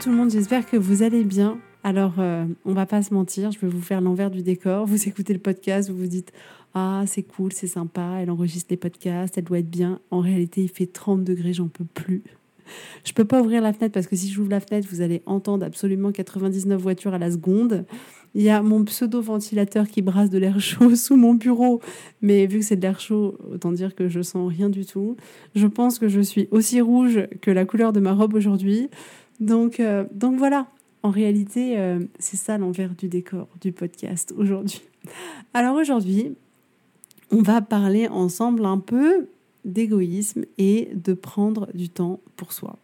Tout le monde, j'espère que vous allez bien. Alors, euh, on va pas se mentir, je vais vous faire l'envers du décor. Vous écoutez le podcast, vous vous dites Ah, c'est cool, c'est sympa, elle enregistre les podcasts, elle doit être bien. En réalité, il fait 30 degrés, j'en peux plus. Je peux pas ouvrir la fenêtre parce que si j'ouvre la fenêtre, vous allez entendre absolument 99 voitures à la seconde. Il y a mon pseudo-ventilateur qui brasse de l'air chaud sous mon bureau, mais vu que c'est de l'air chaud, autant dire que je sens rien du tout. Je pense que je suis aussi rouge que la couleur de ma robe aujourd'hui. Donc, euh, donc voilà, en réalité, euh, c'est ça l'envers du décor du podcast aujourd'hui. Alors aujourd'hui, on va parler ensemble un peu d'égoïsme et de prendre du temps pour soi.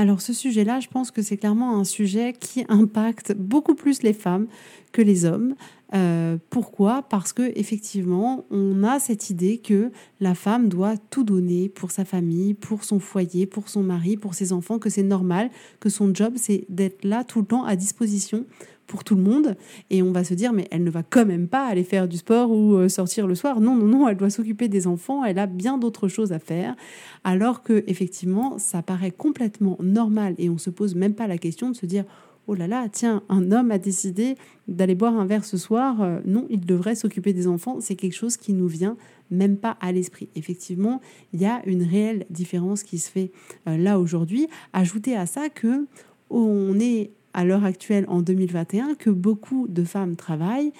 Alors ce sujet-là, je pense que c'est clairement un sujet qui impacte beaucoup plus les femmes que les hommes. Euh, pourquoi? Parce que effectivement, on a cette idée que la femme doit tout donner pour sa famille, pour son foyer, pour son mari, pour ses enfants, que c'est normal, que son job c'est d'être là tout le temps à disposition pour tout le monde. Et on va se dire, mais elle ne va quand même pas aller faire du sport ou euh, sortir le soir. Non, non, non, elle doit s'occuper des enfants. Elle a bien d'autres choses à faire. Alors que effectivement, ça paraît complètement normal et on se pose même pas la question de se dire, oh là là, tiens, un homme a décidé d'aller boire un verre ce soir. Euh, non, il devrait s'occuper des enfants. C'est quelque chose qui nous vient même pas à l'esprit. Effectivement, il y a une réelle différence qui se fait euh, là aujourd'hui. Ajoutez à ça que on est à l'heure actuelle, en 2021, que beaucoup de femmes travaillent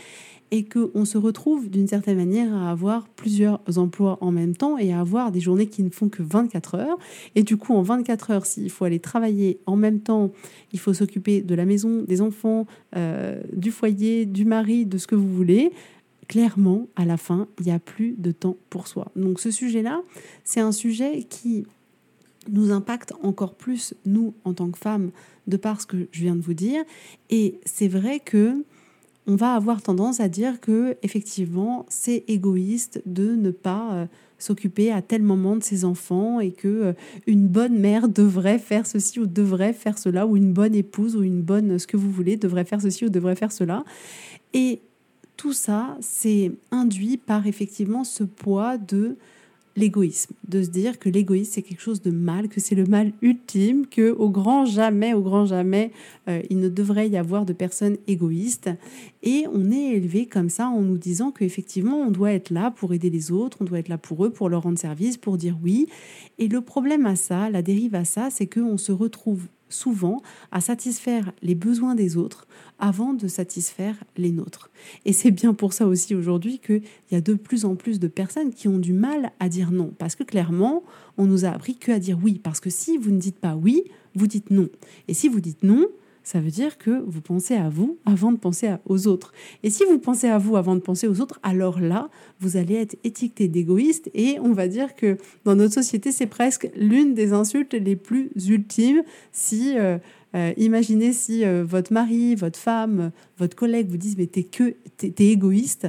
et qu'on se retrouve d'une certaine manière à avoir plusieurs emplois en même temps et à avoir des journées qui ne font que 24 heures. Et du coup, en 24 heures, s'il faut aller travailler en même temps, il faut s'occuper de la maison, des enfants, euh, du foyer, du mari, de ce que vous voulez. Clairement, à la fin, il n'y a plus de temps pour soi. Donc ce sujet-là, c'est un sujet qui nous impacte encore plus, nous, en tant que femmes, de par ce que je viens de vous dire. Et c'est vrai que on va avoir tendance à dire que effectivement c'est égoïste de ne pas euh, s'occuper à tel moment de ses enfants et que euh, une bonne mère devrait faire ceci ou devrait faire cela ou une bonne épouse ou une bonne ce que vous voulez devrait faire ceci ou devrait faire cela et tout ça c'est induit par effectivement ce poids de l'égoïsme, de se dire que l'égoïsme c'est quelque chose de mal, que c'est le mal ultime, que au grand jamais, au grand jamais, euh, il ne devrait y avoir de personnes égoïstes. Et on est élevé comme ça en nous disant qu'effectivement on doit être là pour aider les autres, on doit être là pour eux, pour leur rendre service, pour dire oui. Et le problème à ça, la dérive à ça, c'est qu'on se retrouve souvent à satisfaire les besoins des autres avant de satisfaire les nôtres. Et c'est bien pour ça aussi aujourd'hui qu'il y a de plus en plus de personnes qui ont du mal à dire non. Parce que clairement, on nous a appris que à dire oui. Parce que si vous ne dites pas oui, vous dites non. Et si vous dites non, ça veut dire que vous pensez à vous avant de penser aux autres. Et si vous pensez à vous avant de penser aux autres, alors là, vous allez être étiqueté d'égoïste et on va dire que dans notre société, c'est presque l'une des insultes les plus ultimes si... Euh, euh, imaginez si euh, votre mari, votre femme, votre collègue vous disent mais t'es que t'es égoïste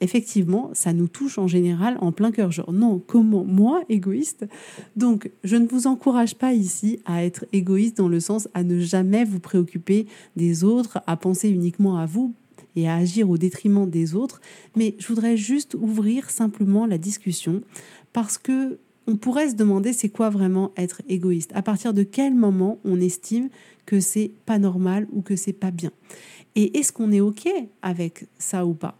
effectivement, ça nous touche en général en plein cœur. Genre, non, comment moi, égoïste? Donc, je ne vous encourage pas ici à être égoïste dans le sens à ne jamais vous préoccuper des autres, à penser uniquement à vous et à agir au détriment des autres. Mais je voudrais juste ouvrir simplement la discussion parce que on pourrait se demander c'est quoi vraiment être égoïste? À partir de quel moment on estime que c'est pas normal ou que c'est pas bien? Et est-ce qu'on est OK avec ça ou pas?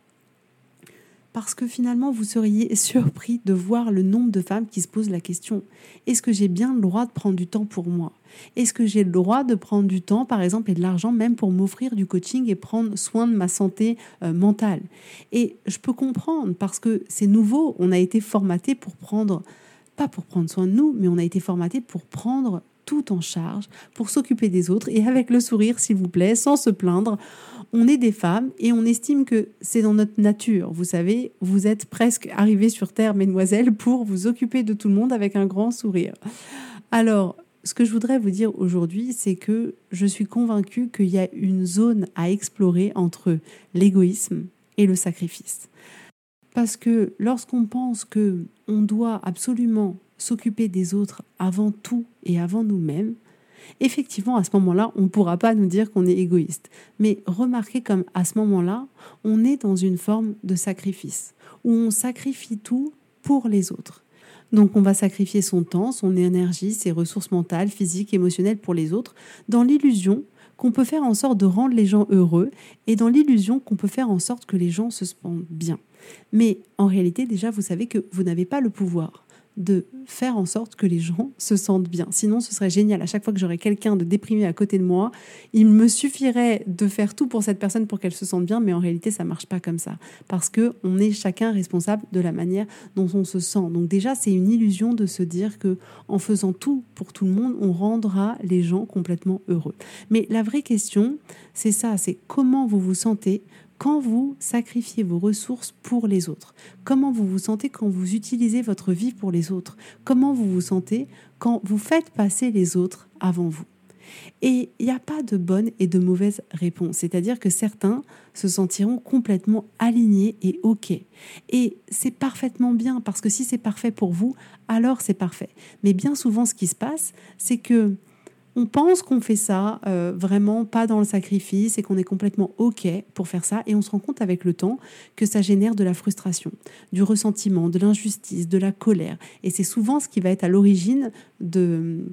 Parce que finalement, vous seriez surpris de voir le nombre de femmes qui se posent la question, est-ce que j'ai bien le droit de prendre du temps pour moi? Est-ce que j'ai le droit de prendre du temps, par exemple, et de l'argent même pour m'offrir du coaching et prendre soin de ma santé euh, mentale? Et je peux comprendre, parce que c'est nouveau, on a été formaté pour prendre, pas pour prendre soin de nous, mais on a été formaté pour prendre tout en charge pour s'occuper des autres et avec le sourire, s'il vous plaît, sans se plaindre. On est des femmes et on estime que c'est dans notre nature. Vous savez, vous êtes presque arrivées sur Terre, mesdemoiselles, pour vous occuper de tout le monde avec un grand sourire. Alors, ce que je voudrais vous dire aujourd'hui, c'est que je suis convaincue qu'il y a une zone à explorer entre l'égoïsme et le sacrifice. Parce que lorsqu'on pense que on doit absolument s'occuper des autres avant tout et avant nous-mêmes, effectivement, à ce moment-là, on ne pourra pas nous dire qu'on est égoïste. Mais remarquez comme à ce moment-là, on est dans une forme de sacrifice, où on sacrifie tout pour les autres. Donc on va sacrifier son temps, son énergie, ses ressources mentales, physiques, émotionnelles pour les autres, dans l'illusion qu'on peut faire en sorte de rendre les gens heureux et dans l'illusion qu'on peut faire en sorte que les gens se sentent bien. Mais en réalité, déjà, vous savez que vous n'avez pas le pouvoir de faire en sorte que les gens se sentent bien. Sinon, ce serait génial. À chaque fois que j'aurais quelqu'un de déprimé à côté de moi, il me suffirait de faire tout pour cette personne pour qu'elle se sente bien, mais en réalité, ça marche pas comme ça. Parce que on est chacun responsable de la manière dont on se sent. Donc déjà, c'est une illusion de se dire que en faisant tout pour tout le monde, on rendra les gens complètement heureux. Mais la vraie question, c'est ça, c'est comment vous vous sentez quand vous sacrifiez vos ressources pour les autres Comment vous vous sentez quand vous utilisez votre vie pour les autres? Comment vous vous sentez quand vous faites passer les autres avant vous? Et il n'y a pas de bonne et de mauvaise réponse. C'est-à-dire que certains se sentiront complètement alignés et OK. Et c'est parfaitement bien, parce que si c'est parfait pour vous, alors c'est parfait. Mais bien souvent, ce qui se passe, c'est que on pense qu'on fait ça euh, vraiment pas dans le sacrifice et qu'on est complètement OK pour faire ça. Et on se rend compte avec le temps que ça génère de la frustration, du ressentiment, de l'injustice, de la colère. Et c'est souvent ce qui va être à l'origine de,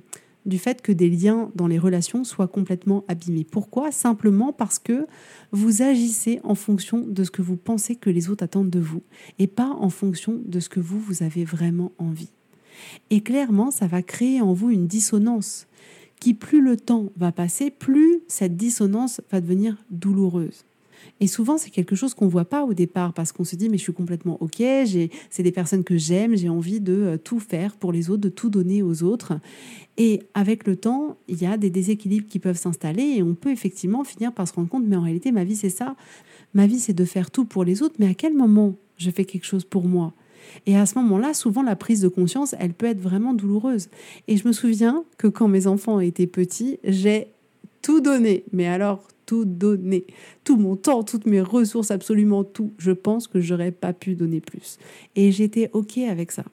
du fait que des liens dans les relations soient complètement abîmés. Pourquoi? Simplement parce que vous agissez en fonction de ce que vous pensez que les autres attendent de vous et pas en fonction de ce que vous, vous avez vraiment envie. Et clairement, ça va créer en vous une dissonance plus le temps va passer, plus cette dissonance va devenir douloureuse. Et souvent, c'est quelque chose qu'on ne voit pas au départ parce qu'on se dit, mais je suis complètement OK, c'est des personnes que j'aime, j'ai envie de euh, tout faire pour les autres, de tout donner aux autres. Et avec le temps, il y a des déséquilibres qui peuvent s'installer et on peut effectivement finir par se rendre compte, mais en réalité, ma vie, c'est ça. Ma vie, c'est de faire tout pour les autres, mais à quel moment je fais quelque chose pour moi? Et à ce moment-là, souvent, la prise de conscience, elle peut être vraiment douloureuse. Et je me souviens que quand mes enfants étaient petits, j'ai tout donné. Mais alors, tout donné. Tout mon temps, toutes mes ressources, absolument tout. Je pense que j'aurais pas pu donner plus. Et j'étais OK avec ça.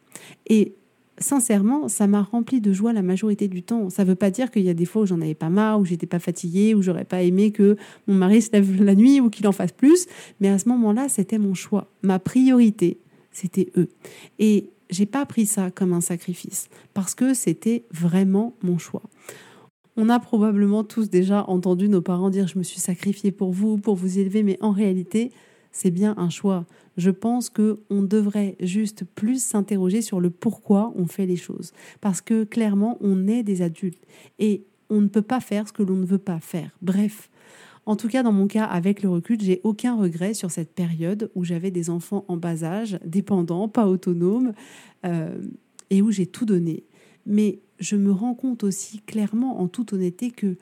Et sincèrement, ça m'a rempli de joie la majorité du temps. Ça ne veut pas dire qu'il y a des fois où j'en avais pas marre, où j'étais pas fatiguée, où j'aurais pas aimé que mon mari se lève la nuit ou qu'il en fasse plus. Mais à ce moment-là, c'était mon choix. Ma priorité, c'était eux. Et j'ai pas pris ça comme un sacrifice parce que c'était vraiment mon choix. On a probablement tous déjà entendu nos parents dire je me suis sacrifié pour vous, pour vous élever, mais en réalité, c'est bien un choix. Je pense que on devrait juste plus s'interroger sur le pourquoi on fait les choses parce que clairement, on est des adultes et on ne peut pas faire ce que l'on ne veut pas faire. Bref, en tout cas, dans mon cas, avec le recul, j'ai aucun regret sur cette période où j'avais des enfants en bas âge, dépendants, pas autonomes, euh, et où j'ai tout donné. Mais je me rends compte aussi clairement, en toute honnêteté, que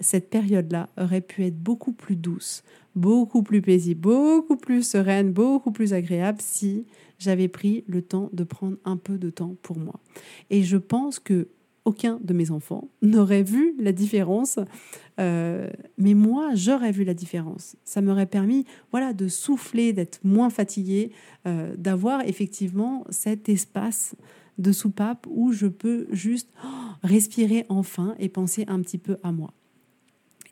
cette période-là aurait pu être beaucoup plus douce, beaucoup plus paisible, beaucoup plus sereine, beaucoup plus agréable si j'avais pris le temps de prendre un peu de temps pour moi. Et je pense que aucun de mes enfants n'aurait vu la différence, euh, mais moi, j'aurais vu la différence. Ça m'aurait permis, voilà, de souffler, d'être moins fatiguée, euh, d'avoir effectivement cet espace de soupape où je peux juste respirer enfin et penser un petit peu à moi.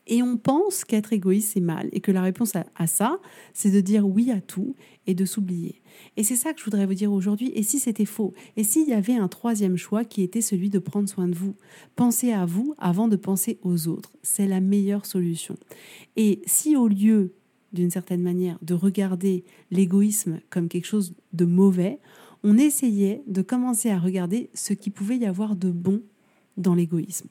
Et on pense qu'être égoïste, c'est mal, et que la réponse à, ça, c'est de dire oui à tout et de s'oublier. Et c'est ça que je voudrais vous dire aujourd'hui. Et si c'était faux? Et s'il y avait un troisième choix qui était celui de prendre soin de vous? Pensez à vous avant de penser aux autres. C'est la meilleure solution. Et si au lieu d'une certaine manière, de regarder l'égoïsme comme quelque chose de mauvais, on essayait de commencer à regarder ce qui pouvait y avoir de bon dans l'égoïsme.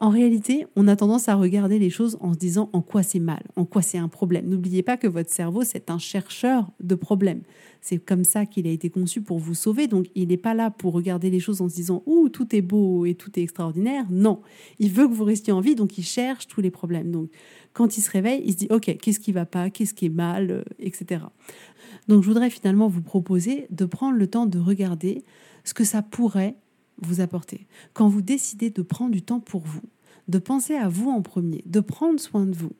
En réalité, on a tendance à regarder les choses en se disant en quoi c'est mal, en quoi c'est un problème. N'oubliez pas que votre cerveau, c'est un chercheur de problèmes. C'est comme ça qu'il a été conçu pour vous sauver. Donc, il n'est pas là pour regarder les choses en se disant Ouh, tout est beau et tout est extraordinaire. Non, il veut que vous restiez en vie, donc il cherche tous les problèmes. Donc, quand il se réveille, il se dit Ok, qu'est-ce qui va pas, qu'est-ce qui est mal, euh, etc. Donc, je voudrais finalement vous proposer de prendre le temps de regarder ce que ça pourrait vous apporter. Quand vous décidez de prendre du temps pour vous, de penser à vous en premier, de prendre soin de vous.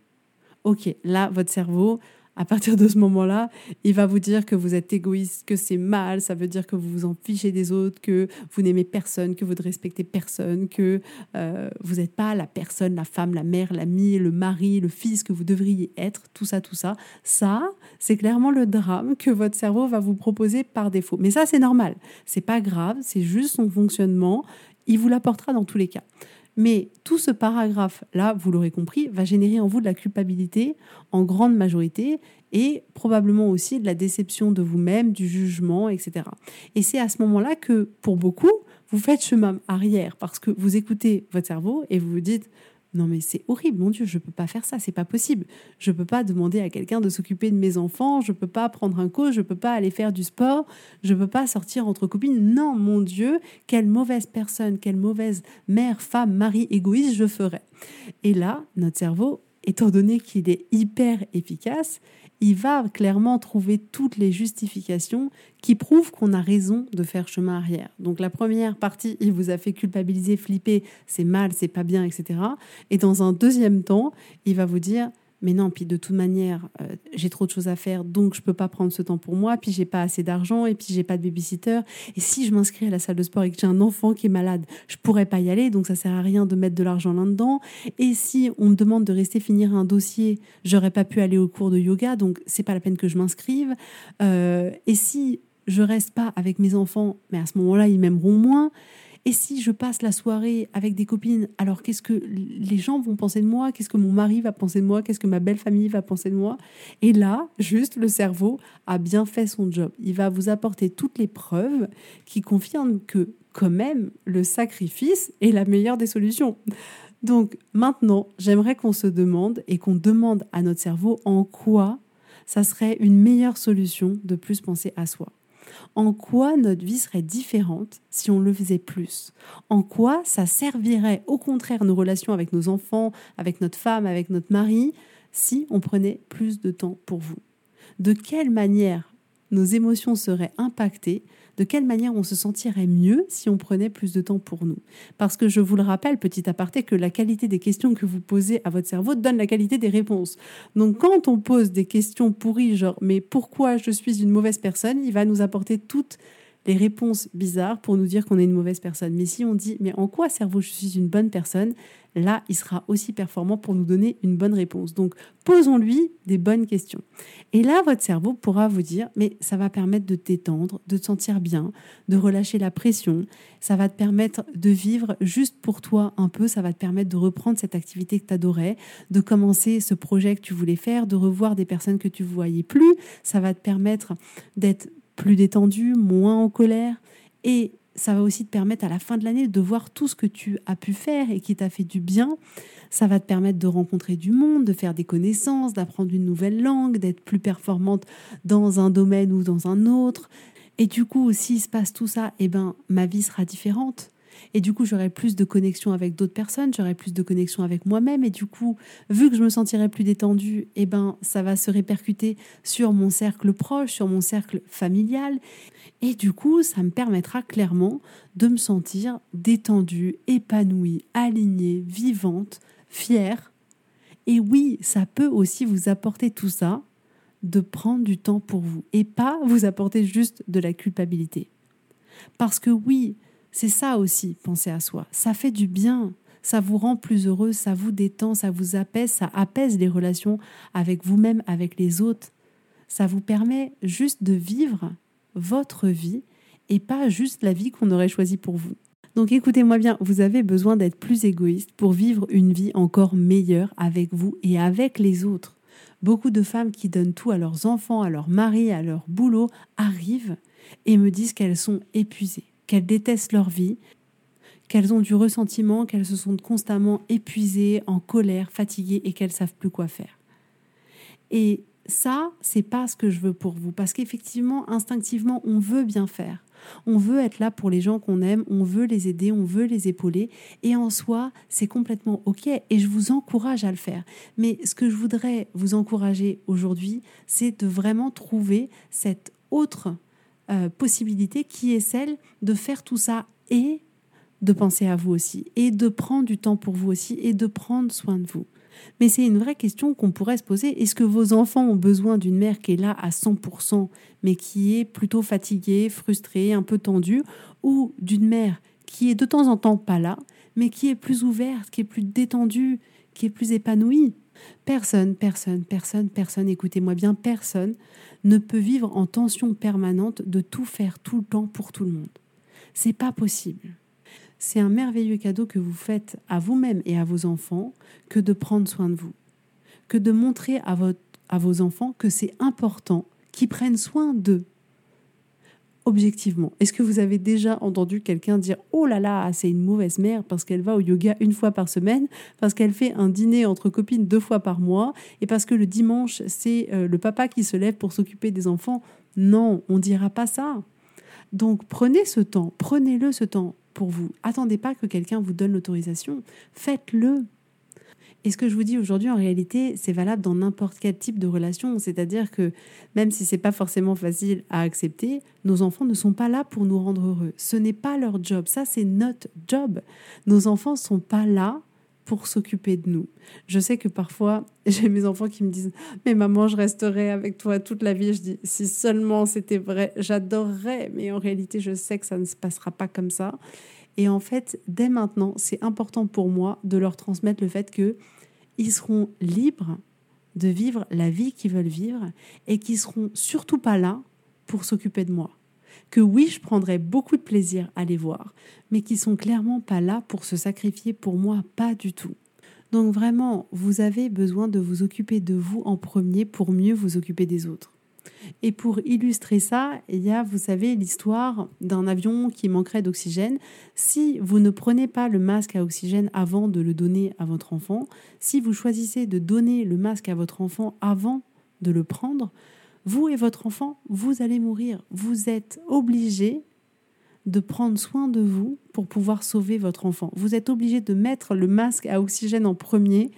Ok, là, votre cerveau, à partir de ce moment-là, il va vous dire que vous êtes égoïste, que c'est mal, ça veut dire que vous vous en fichez des autres, que vous n'aimez personne, que vous ne respectez personne, que euh, vous n'êtes pas la personne, la femme, la mère, l'ami, le mari, le fils que vous devriez être, tout ça, tout ça. Ça, c'est clairement le drame que votre cerveau va vous proposer par défaut. Mais ça, c'est normal. C'est pas grave, c'est juste son fonctionnement. Il vous l'apportera dans tous les cas. Mais tout ce paragraphe-là, vous l'aurez compris, va générer en vous de la culpabilité en grande majorité et probablement aussi de la déception de vous-même, du jugement, etc. Et c'est à ce moment-là que, pour beaucoup, vous faites chemin arrière parce que vous écoutez votre cerveau et vous vous dites non mais c'est horrible, mon Dieu, je ne peux pas faire ça, c'est pas possible. Je ne peux pas demander à quelqu'un de s'occuper de mes enfants, je ne peux pas prendre un coach, je ne peux pas aller faire du sport, je ne peux pas sortir entre copines. Non, mon Dieu, quelle mauvaise personne, quelle mauvaise mère, femme, mari égoïste je ferais. Et là, notre cerveau, étant donné qu'il est hyper efficace, il va clairement trouver toutes les justifications qui prouvent qu'on a raison de faire chemin arrière. Donc la première partie, il vous a fait culpabiliser, flipper, c'est mal, c'est pas bien, etc. Et dans un deuxième temps, il va vous dire mais non, puis de toute manière, euh, j'ai trop de choses à faire, donc je peux pas prendre ce temps pour moi, puis j'ai pas assez d'argent, et puis j'ai pas de babysitter. Et si je m'inscris à la salle de sport et que j'ai un enfant qui est malade, je pourrais pas y aller, donc ça sert à rien de mettre de l'argent là-dedans. Et si on me demande de rester finir un dossier, j'aurais pas pu aller au cours de yoga, donc c'est pas la peine que je m'inscrive. Euh, et si je reste pas avec mes enfants, mais à ce moment-là, ils m'aimeront moins. Et si je passe la soirée avec des copines, alors qu'est-ce que les gens vont penser de moi? Qu'est-ce que mon mari va penser de moi? Qu'est-ce que ma belle famille va penser de moi? Et là, juste le cerveau a bien fait son job. Il va vous apporter toutes les preuves qui confirment que quand même le sacrifice est la meilleure des solutions. Donc maintenant, j'aimerais qu'on se demande et qu'on demande à notre cerveau en quoi ça serait une meilleure solution de plus penser à soi. En quoi notre vie serait différente si on le faisait plus? En quoi ça servirait au contraire nos relations avec nos enfants, avec notre femme, avec notre mari, si on prenait plus de temps pour vous? De quelle manière nos émotions seraient impactées de quelle manière on se sentirait mieux si on prenait plus de temps pour nous. Parce que je vous le rappelle, petit aparté, que la qualité des questions que vous posez à votre cerveau donne la qualité des réponses. Donc quand on pose des questions pourries, genre mais pourquoi je suis une mauvaise personne, il va nous apporter toutes les réponses bizarres pour nous dire qu'on est une mauvaise personne. Mais si on dit mais en quoi cerveau je suis une bonne personne, là, il sera aussi performant pour nous donner une bonne réponse. Donc, posons-lui des bonnes questions. Et là, votre cerveau pourra vous dire, mais ça va permettre de t'étendre, de te sentir bien, de relâcher la pression. Ça va te permettre de vivre juste pour toi un peu. Ça va te permettre de reprendre cette activité que tu adorais, de commencer ce projet que tu voulais faire, de revoir des personnes que tu voyais plus. Ça va te permettre d'être plus détendu, moins en colère. Et ça va aussi te permettre à la fin de l'année de voir tout ce que tu as pu faire et qui t'a fait du bien. Ça va te permettre de rencontrer du monde, de faire des connaissances, d'apprendre une nouvelle langue, d'être plus performante dans un domaine ou dans un autre. Et du coup, s'il se passe tout ça, eh ben, ma vie sera différente. Et du coup, j'aurai plus de connexion avec d'autres personnes, j'aurai plus de connexion avec moi-même. Et du coup, vu que je me sentirai plus détendue, eh ben, ça va se répercuter sur mon cercle proche, sur mon cercle familial. Et du coup, ça me permettra clairement de me sentir détendue, épanouie, alignée, vivante, fière. Et oui, ça peut aussi vous apporter tout ça, de prendre du temps pour vous et pas vous apporter juste de la culpabilité. Parce que oui, c'est ça aussi, penser à soi. Ça fait du bien. Ça vous rend plus heureux, ça vous détend, ça vous apaise, ça apaise les relations avec vous-même, avec les autres. Ça vous permet juste de vivre votre vie et pas juste la vie qu'on aurait choisie pour vous. Donc écoutez-moi bien, vous avez besoin d'être plus égoïste pour vivre une vie encore meilleure avec vous et avec les autres. Beaucoup de femmes qui donnent tout à leurs enfants, à leur mari, à leur boulot, arrivent et me disent qu'elles sont épuisées, qu'elles détestent leur vie, qu'elles ont du ressentiment, qu'elles se sentent constamment épuisées, en colère, fatiguées et qu'elles savent plus quoi faire. Et ça, c'est pas ce que je veux pour vous, parce qu'effectivement, instinctivement, on veut bien faire. On veut être là pour les gens qu'on aime, on veut les aider, on veut les épauler. Et en soi, c'est complètement OK. Et je vous encourage à le faire. Mais ce que je voudrais vous encourager aujourd'hui, c'est de vraiment trouver cette autre euh, possibilité qui est celle de faire tout ça et de penser à vous aussi, et de prendre du temps pour vous aussi, et de prendre soin de vous. Mais c'est une vraie question qu'on pourrait se poser. Est-ce que vos enfants ont besoin d'une mère qui est là à 100%, mais qui est plutôt fatiguée, frustrée, un peu tendue, ou d'une mère qui est de temps en temps pas là, mais qui est plus ouverte, qui est plus détendue, qui est plus épanouie? Personne, personne, personne, personne, écoutez-moi bien, personne ne peut vivre en tension permanente de tout faire tout le temps pour tout le monde. C'est pas possible c'est un merveilleux cadeau que vous faites à vous-même et à vos enfants que de prendre soin de vous, que de montrer à, votre, à vos enfants que c'est important qu'ils prennent soin d'eux. Objectivement, est-ce que vous avez déjà entendu quelqu'un dire Oh là là, c'est une mauvaise mère parce qu'elle va au yoga une fois par semaine, parce qu'elle fait un dîner entre copines deux fois par mois, et parce que le dimanche, c'est euh, le papa qui se lève pour s'occuper des enfants? Non, on dira pas ça. Donc prenez ce temps, prenez-le ce temps pour vous. Attendez pas que quelqu'un vous donne l'autorisation. Faites-le. Et ce que je vous dis aujourd'hui, en réalité, c'est valable dans n'importe quel type de relation. C'est-à-dire que même si c'est pas forcément facile à accepter, nos enfants ne sont pas là pour nous rendre heureux. Ce n'est pas leur job. Ça, c'est notre job. Nos enfants ne sont pas là pour s'occuper de nous. Je sais que parfois, j'ai mes enfants qui me disent Mais maman, je resterai avec toi toute la vie. Je dis Si seulement c'était vrai, j'adorerais. Mais en réalité, je sais que ça ne se passera pas comme ça. Et en fait, dès maintenant, c'est important pour moi de leur transmettre le fait que ils seront libres de vivre la vie qu'ils veulent vivre et qu'ils seront surtout pas là pour s'occuper de moi que oui, je prendrais beaucoup de plaisir à les voir, mais qui sont clairement pas là pour se sacrifier pour moi, pas du tout. Donc vraiment, vous avez besoin de vous occuper de vous en premier pour mieux vous occuper des autres. Et pour illustrer ça, il y a, vous savez, l'histoire d'un avion qui manquerait d'oxygène. Si vous ne prenez pas le masque à oxygène avant de le donner à votre enfant, si vous choisissez de donner le masque à votre enfant avant de le prendre, vous et votre enfant, vous allez mourir. Vous êtes obligé de prendre soin de vous pour pouvoir sauver votre enfant. Vous êtes obligé de mettre le masque à oxygène en premier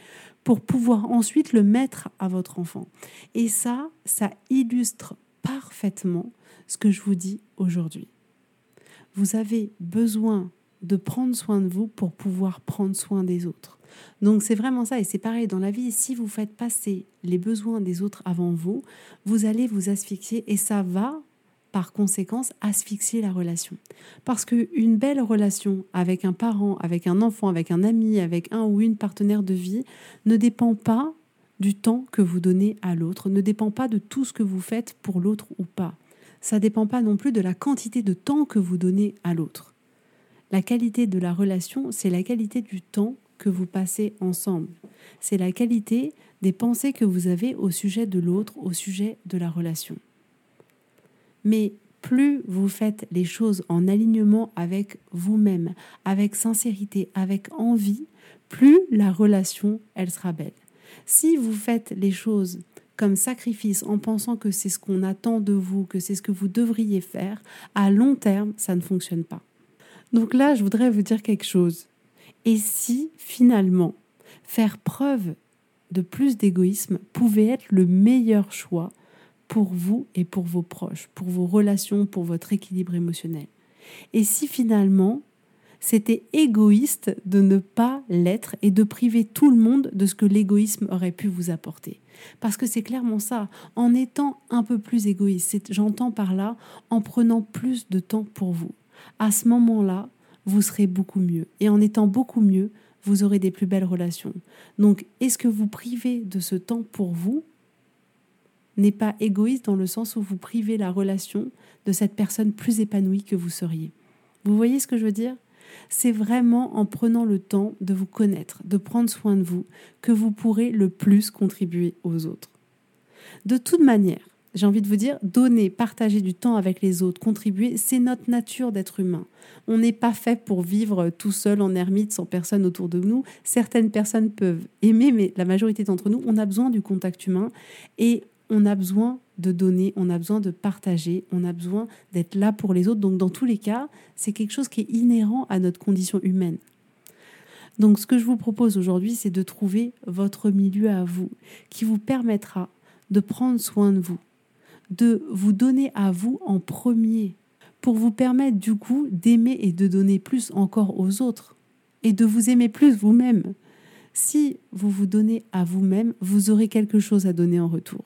pour pouvoir ensuite le mettre à votre enfant. Et ça, ça illustre parfaitement ce que je vous dis aujourd'hui. Vous avez besoin de prendre soin de vous pour pouvoir prendre soin des autres. Donc c'est vraiment ça, et c'est pareil dans la vie, si vous faites passer les besoins des autres avant vous, vous allez vous asphyxier et ça va par conséquence asphyxier la relation. Parce qu'une belle relation avec un parent, avec un enfant, avec un ami, avec un ou une partenaire de vie ne dépend pas du temps que vous donnez à l'autre, ne dépend pas de tout ce que vous faites pour l'autre ou pas. Ça ne dépend pas non plus de la quantité de temps que vous donnez à l'autre. La qualité de la relation, c'est la qualité du temps que vous passez ensemble. C'est la qualité des pensées que vous avez au sujet de l'autre, au sujet de la relation. Mais plus vous faites les choses en alignement avec vous-même, avec sincérité, avec envie, plus la relation, elle sera belle. Si vous faites les choses comme sacrifice en pensant que c'est ce qu'on attend de vous, que c'est ce que vous devriez faire, à long terme, ça ne fonctionne pas. Donc là, je voudrais vous dire quelque chose. Et si finalement faire preuve de plus d'égoïsme pouvait être le meilleur choix pour vous et pour vos proches, pour vos relations, pour votre équilibre émotionnel Et si finalement c'était égoïste de ne pas l'être et de priver tout le monde de ce que l'égoïsme aurait pu vous apporter. Parce que c'est clairement ça, en étant un peu plus égoïste, j'entends par là en prenant plus de temps pour vous. À ce moment-là, vous serez beaucoup mieux. Et en étant beaucoup mieux, vous aurez des plus belles relations. Donc, est-ce que vous privez de ce temps pour vous n'est pas égoïste dans le sens où vous privez la relation de cette personne plus épanouie que vous seriez. Vous voyez ce que je veux dire? C'est vraiment en prenant le temps de vous connaître, de prendre soin de vous, que vous pourrez le plus contribuer aux autres. De toute manière, j'ai envie de vous dire, donner, partager du temps avec les autres, contribuer, c'est notre nature d'être humain. On n'est pas fait pour vivre tout seul en ermite sans personne autour de nous. Certaines personnes peuvent aimer, mais la majorité d'entre nous, on a besoin du contact humain et on a besoin de donner, on a besoin de partager, on a besoin d'être là pour les autres. Donc dans tous les cas, c'est quelque chose qui est inhérent à notre condition humaine. Donc ce que je vous propose aujourd'hui, c'est de trouver votre milieu à vous, qui vous permettra de prendre soin de vous, de vous donner à vous en premier, pour vous permettre du coup d'aimer et de donner plus encore aux autres, et de vous aimer plus vous-même. Si vous vous donnez à vous-même, vous aurez quelque chose à donner en retour.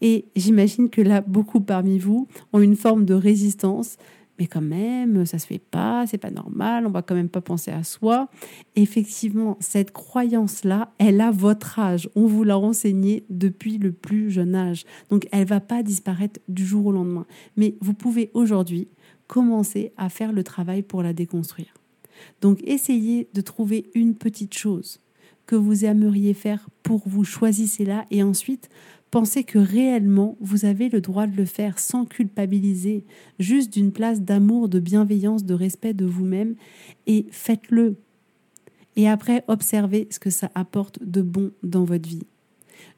Et j'imagine que là, beaucoup parmi vous ont une forme de résistance mais quand même, ça se fait pas, c'est pas normal, on va quand même pas penser à soi. Effectivement, cette croyance-là, elle a votre âge. On vous l'a renseigné depuis le plus jeune âge. Donc, elle va pas disparaître du jour au lendemain. Mais vous pouvez aujourd'hui commencer à faire le travail pour la déconstruire. Donc, essayez de trouver une petite chose que vous aimeriez faire pour vous, choisissez-la et ensuite Pensez que réellement, vous avez le droit de le faire sans culpabiliser, juste d'une place d'amour, de bienveillance, de respect de vous-même, et faites-le. Et après, observez ce que ça apporte de bon dans votre vie.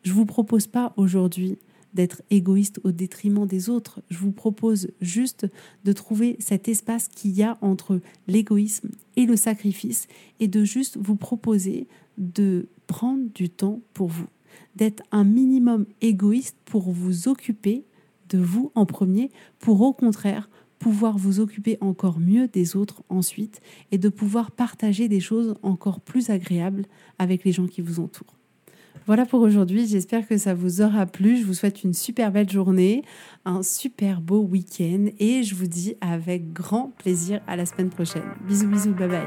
Je ne vous propose pas aujourd'hui d'être égoïste au détriment des autres. Je vous propose juste de trouver cet espace qu'il y a entre l'égoïsme et le sacrifice et de juste vous proposer de prendre du temps pour vous d'être un minimum égoïste pour vous occuper de vous en premier, pour au contraire pouvoir vous occuper encore mieux des autres ensuite et de pouvoir partager des choses encore plus agréables avec les gens qui vous entourent. Voilà pour aujourd'hui, j'espère que ça vous aura plu. Je vous souhaite une super belle journée, un super beau week-end et je vous dis avec grand plaisir à la semaine prochaine. Bisous bisous, bye bye.